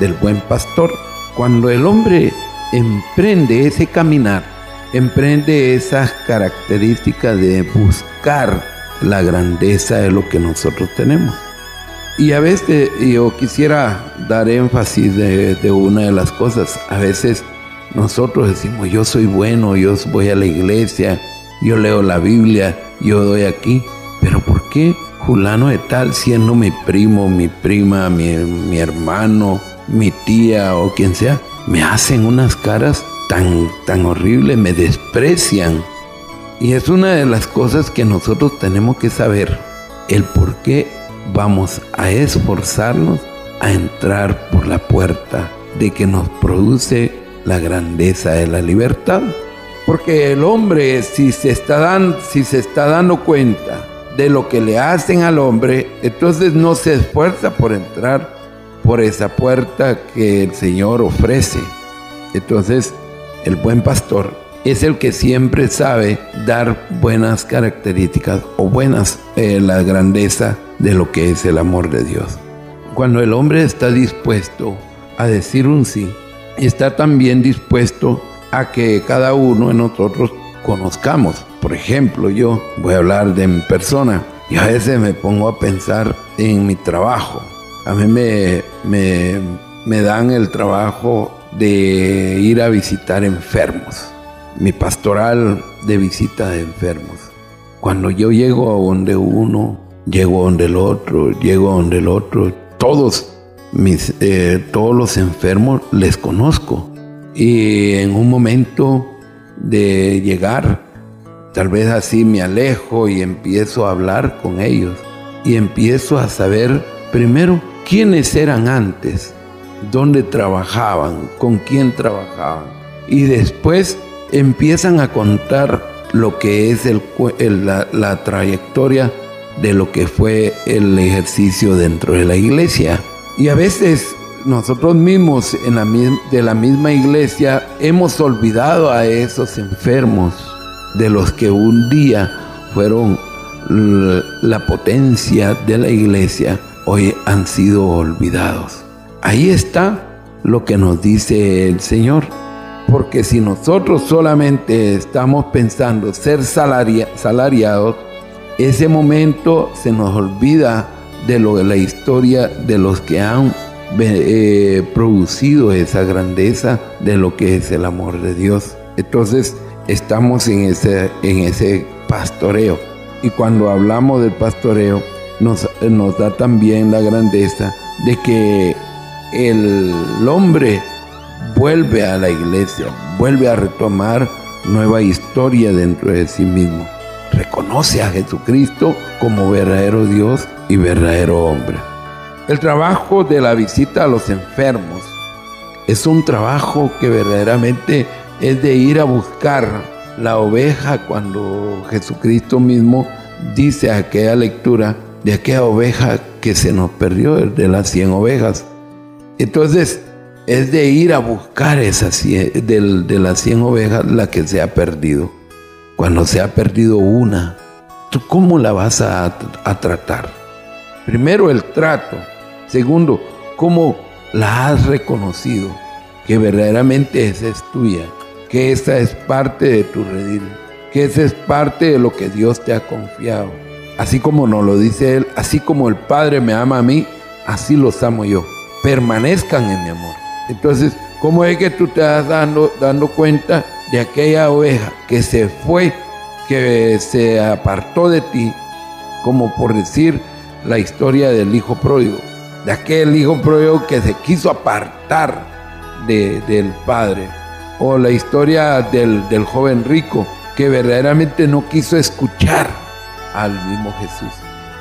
del buen pastor. Cuando el hombre emprende ese caminar, emprende esas características de buscar la grandeza de lo que nosotros tenemos. Y a veces yo quisiera dar énfasis de, de, una de las cosas. A veces nosotros decimos, yo soy bueno, yo voy a la iglesia, yo leo la Biblia, yo doy aquí. Pero ¿por qué fulano de tal, siendo mi primo, mi prima, mi, mi hermano, mi tía o quien sea, me hacen unas caras tan, tan horribles, me desprecian? Y es una de las cosas que nosotros tenemos que saber, el por qué vamos a esforzarnos a entrar por la puerta de que nos produce la grandeza de la libertad. Porque el hombre, si se está, dan, si se está dando cuenta de lo que le hacen al hombre, entonces no se esfuerza por entrar por esa puerta que el Señor ofrece. Entonces, el buen pastor es el que siempre sabe dar buenas características o buenas eh, la grandeza de lo que es el amor de Dios. Cuando el hombre está dispuesto a decir un sí, está también dispuesto a que cada uno de nosotros conozcamos. Por ejemplo, yo voy a hablar de mi persona y a veces me pongo a pensar en mi trabajo. A mí me, me, me dan el trabajo de ir a visitar enfermos, mi pastoral de visita de enfermos. Cuando yo llego a donde uno, llego a donde el otro, llego a donde el otro, todos, mis, eh, todos los enfermos les conozco. Y en un momento de llegar, tal vez así me alejo y empiezo a hablar con ellos. Y empiezo a saber primero quiénes eran antes, dónde trabajaban, con quién trabajaban. Y después empiezan a contar lo que es el, la, la trayectoria de lo que fue el ejercicio dentro de la iglesia. Y a veces nosotros mismos de la misma iglesia hemos olvidado a esos enfermos de los que un día fueron la potencia de la iglesia, hoy han sido olvidados. Ahí está lo que nos dice el Señor. Porque si nosotros solamente estamos pensando ser salariados, ese momento se nos olvida de lo la historia de los que han eh, producido esa grandeza de lo que es el amor de Dios. Entonces estamos en ese, en ese pastoreo. Y cuando hablamos del pastoreo, nos, nos da también la grandeza de que el hombre vuelve a la iglesia, vuelve a retomar nueva historia dentro de sí mismo. Reconoce a Jesucristo como verdadero Dios y verdadero hombre. El trabajo de la visita a los enfermos es un trabajo que verdaderamente es de ir a buscar la oveja cuando Jesucristo mismo dice aquella lectura de aquella oveja que se nos perdió, de las cien ovejas. Entonces, es de ir a buscar esas de, de las 100 ovejas la que se ha perdido. Cuando se ha perdido una, ¿tú cómo la vas a tratar? Primero el trato. Segundo, cómo la has reconocido, que verdaderamente esa es tuya, que esa es parte de tu redil, que esa es parte de lo que Dios te ha confiado. Así como nos lo dice Él, así como el Padre me ama a mí, así los amo yo permanezcan en mi amor. Entonces, ¿cómo es que tú te estás dando, dando cuenta de aquella oveja que se fue, que se apartó de ti, como por decir la historia del hijo pródigo, de aquel hijo pródigo que se quiso apartar del padre, o la historia del, del joven rico que verdaderamente no quiso escuchar al mismo Jesús.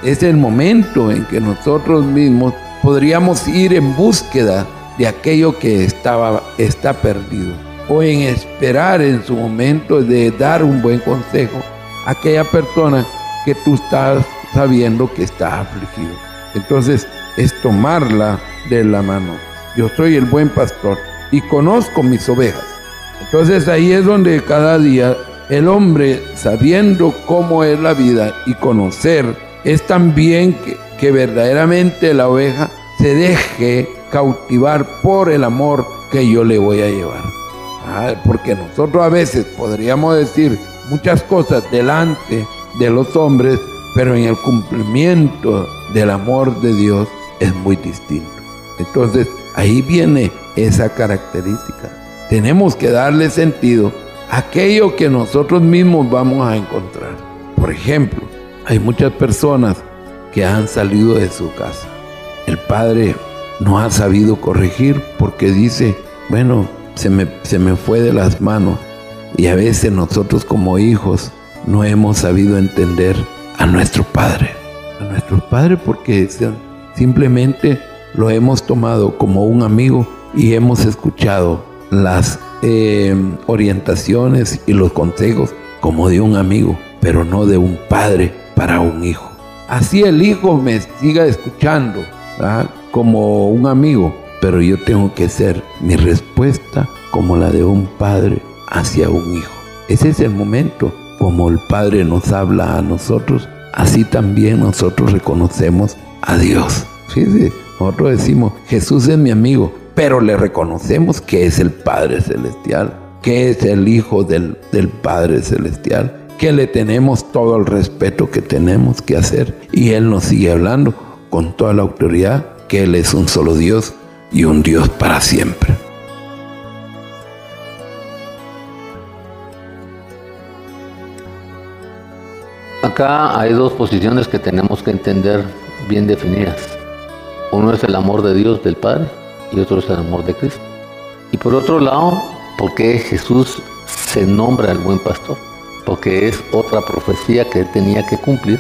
Es el momento en que nosotros mismos podríamos ir en búsqueda de aquello que estaba, está perdido o en esperar en su momento de dar un buen consejo a aquella persona que tú estás sabiendo que está afligido. Entonces es tomarla de la mano. Yo soy el buen pastor y conozco mis ovejas. Entonces ahí es donde cada día el hombre, sabiendo cómo es la vida y conocer, es también que que verdaderamente la oveja se deje cautivar por el amor que yo le voy a llevar. Ah, porque nosotros a veces podríamos decir muchas cosas delante de los hombres, pero en el cumplimiento del amor de Dios es muy distinto. Entonces, ahí viene esa característica. Tenemos que darle sentido a aquello que nosotros mismos vamos a encontrar. Por ejemplo, hay muchas personas que han salido de su casa. El padre no ha sabido corregir porque dice, bueno, se me, se me fue de las manos. Y a veces nosotros como hijos no hemos sabido entender a nuestro Padre. A nuestro Padre porque simplemente lo hemos tomado como un amigo y hemos escuchado las eh, orientaciones y los consejos como de un amigo, pero no de un padre para un hijo. Así el hijo me siga escuchando como un amigo, pero yo tengo que ser mi respuesta como la de un padre hacia un hijo. Ese es el momento como el Padre nos habla a nosotros, así también nosotros reconocemos a Dios. Fíjese, nosotros decimos, Jesús es mi amigo, pero le reconocemos que es el Padre Celestial, que es el Hijo del, del Padre Celestial, que le tenemos todo el respeto que tenemos que hacer. Y Él nos sigue hablando con toda la autoridad, que Él es un solo Dios y un Dios para siempre. Acá hay dos posiciones que tenemos que entender bien definidas. Uno es el amor de Dios del Padre y otro es el amor de Cristo. Y por otro lado, porque Jesús se nombra el buen pastor, porque es otra profecía que él tenía que cumplir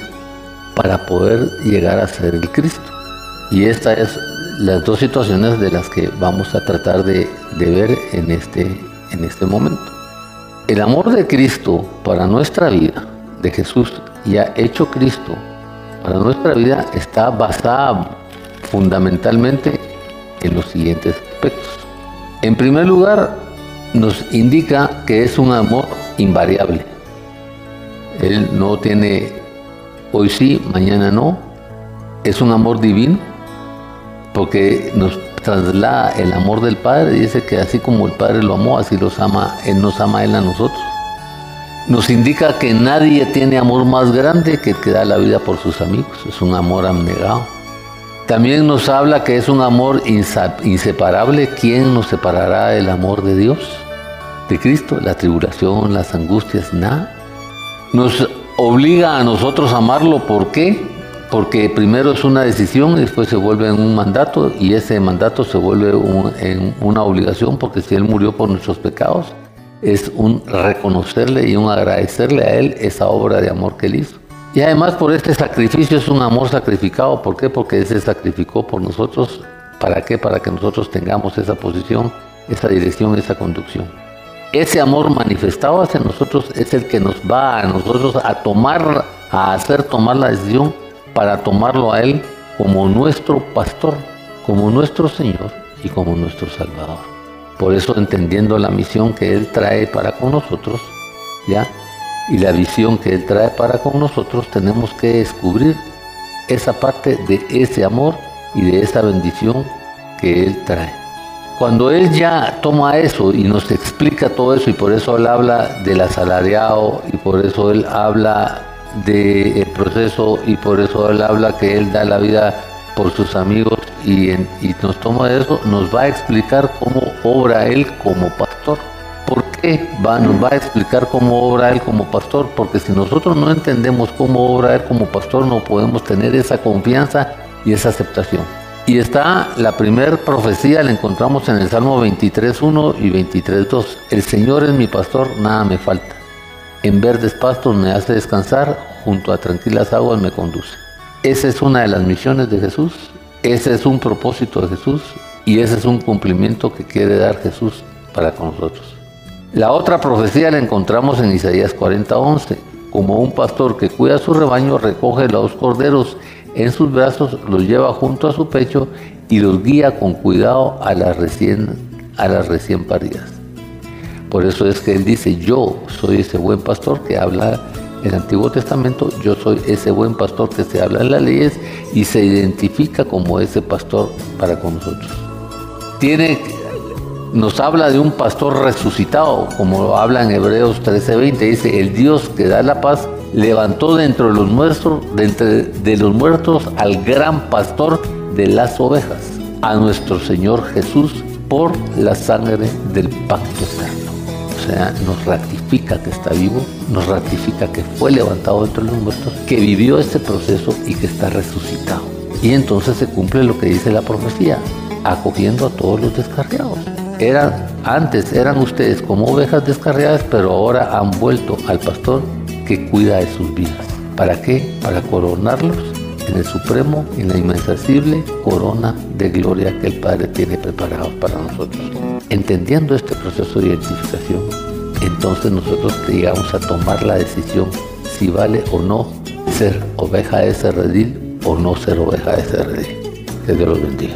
para poder llegar a ser el Cristo. Y estas es las dos situaciones de las que vamos a tratar de, de ver en este, en este momento. El amor de Cristo para nuestra vida, de Jesús y ha hecho Cristo para nuestra vida está basada fundamentalmente en los siguientes aspectos. En primer lugar, nos indica que es un amor invariable. Él no tiene hoy sí, mañana no. Es un amor divino porque nos traslada el amor del Padre. Dice que así como el Padre lo amó, así los ama, Él nos ama a Él a nosotros nos indica que nadie tiene amor más grande que el que da la vida por sus amigos. Es un amor abnegado. También nos habla que es un amor inseparable. ¿Quién nos separará del amor de Dios? De Cristo, la tribulación, las angustias, nada. Nos obliga a nosotros a amarlo. ¿Por qué? Porque primero es una decisión y después se vuelve un mandato y ese mandato se vuelve en una obligación porque si Él murió por nuestros pecados, es un reconocerle y un agradecerle a Él esa obra de amor que Él hizo. Y además por este sacrificio es un amor sacrificado. ¿Por qué? Porque Él se sacrificó por nosotros. ¿Para qué? Para que nosotros tengamos esa posición, esa dirección, esa conducción. Ese amor manifestado hacia nosotros es el que nos va a nosotros a tomar, a hacer tomar la decisión para tomarlo a Él como nuestro pastor, como nuestro Señor y como nuestro Salvador. Por eso entendiendo la misión que Él trae para con nosotros, ¿ya? Y la visión que Él trae para con nosotros, tenemos que descubrir esa parte de ese amor y de esa bendición que Él trae. Cuando Él ya toma eso y nos explica todo eso, y por eso Él habla del asalariado, y por eso Él habla del proceso, y por eso Él habla que Él da la vida por sus amigos, y, nos toma eso, nos va a explicar cómo obra Él como pastor. ¿Por qué va, nos va a explicar cómo obra Él como pastor? Porque si nosotros no entendemos cómo obra Él como pastor, no podemos tener esa confianza y esa aceptación. Y está la primera profecía, la encontramos en el Salmo 23.1 y 23.2. El Señor es mi pastor, nada me falta. En verdes pastos me hace descansar, junto a tranquilas aguas me conduce. Esa es una de las misiones de Jesús, ese es un propósito de Jesús y ese es un cumplimiento que quiere dar Jesús para con nosotros. La otra profecía la encontramos en Isaías 40:11. Como un pastor que cuida su rebaño, recoge los corderos en sus brazos, los lleva junto a su pecho y los guía con cuidado a las recién, a las recién paridas. Por eso es que él dice, yo soy ese buen pastor que habla el Antiguo Testamento, yo soy ese buen pastor que se habla en las leyes y se identifica como ese pastor para con nosotros. Tiene nos habla de un pastor resucitado, como habla en Hebreos 13:20, dice, el Dios que da la paz levantó dentro de los muertos, de, de los muertos al gran pastor de las ovejas, a nuestro Señor Jesús, por la sangre del pacto eterno. O sea, nos ratifica que está vivo, nos ratifica que fue levantado entre los muertos, que vivió este proceso y que está resucitado. Y entonces se cumple lo que dice la profecía, acogiendo a todos los descarriados. Eran, antes eran ustedes como ovejas descarriadas, pero ahora han vuelto al pastor que cuida de sus vidas. ¿Para qué? Para coronarlos en el supremo, en la inmensacible corona de gloria que el Padre tiene preparado para nosotros. Entendiendo este proceso de identificación, entonces nosotros llegamos a tomar la decisión si vale o no ser oveja de ese redil o no ser oveja de ese redil. Que Dios los bendiga.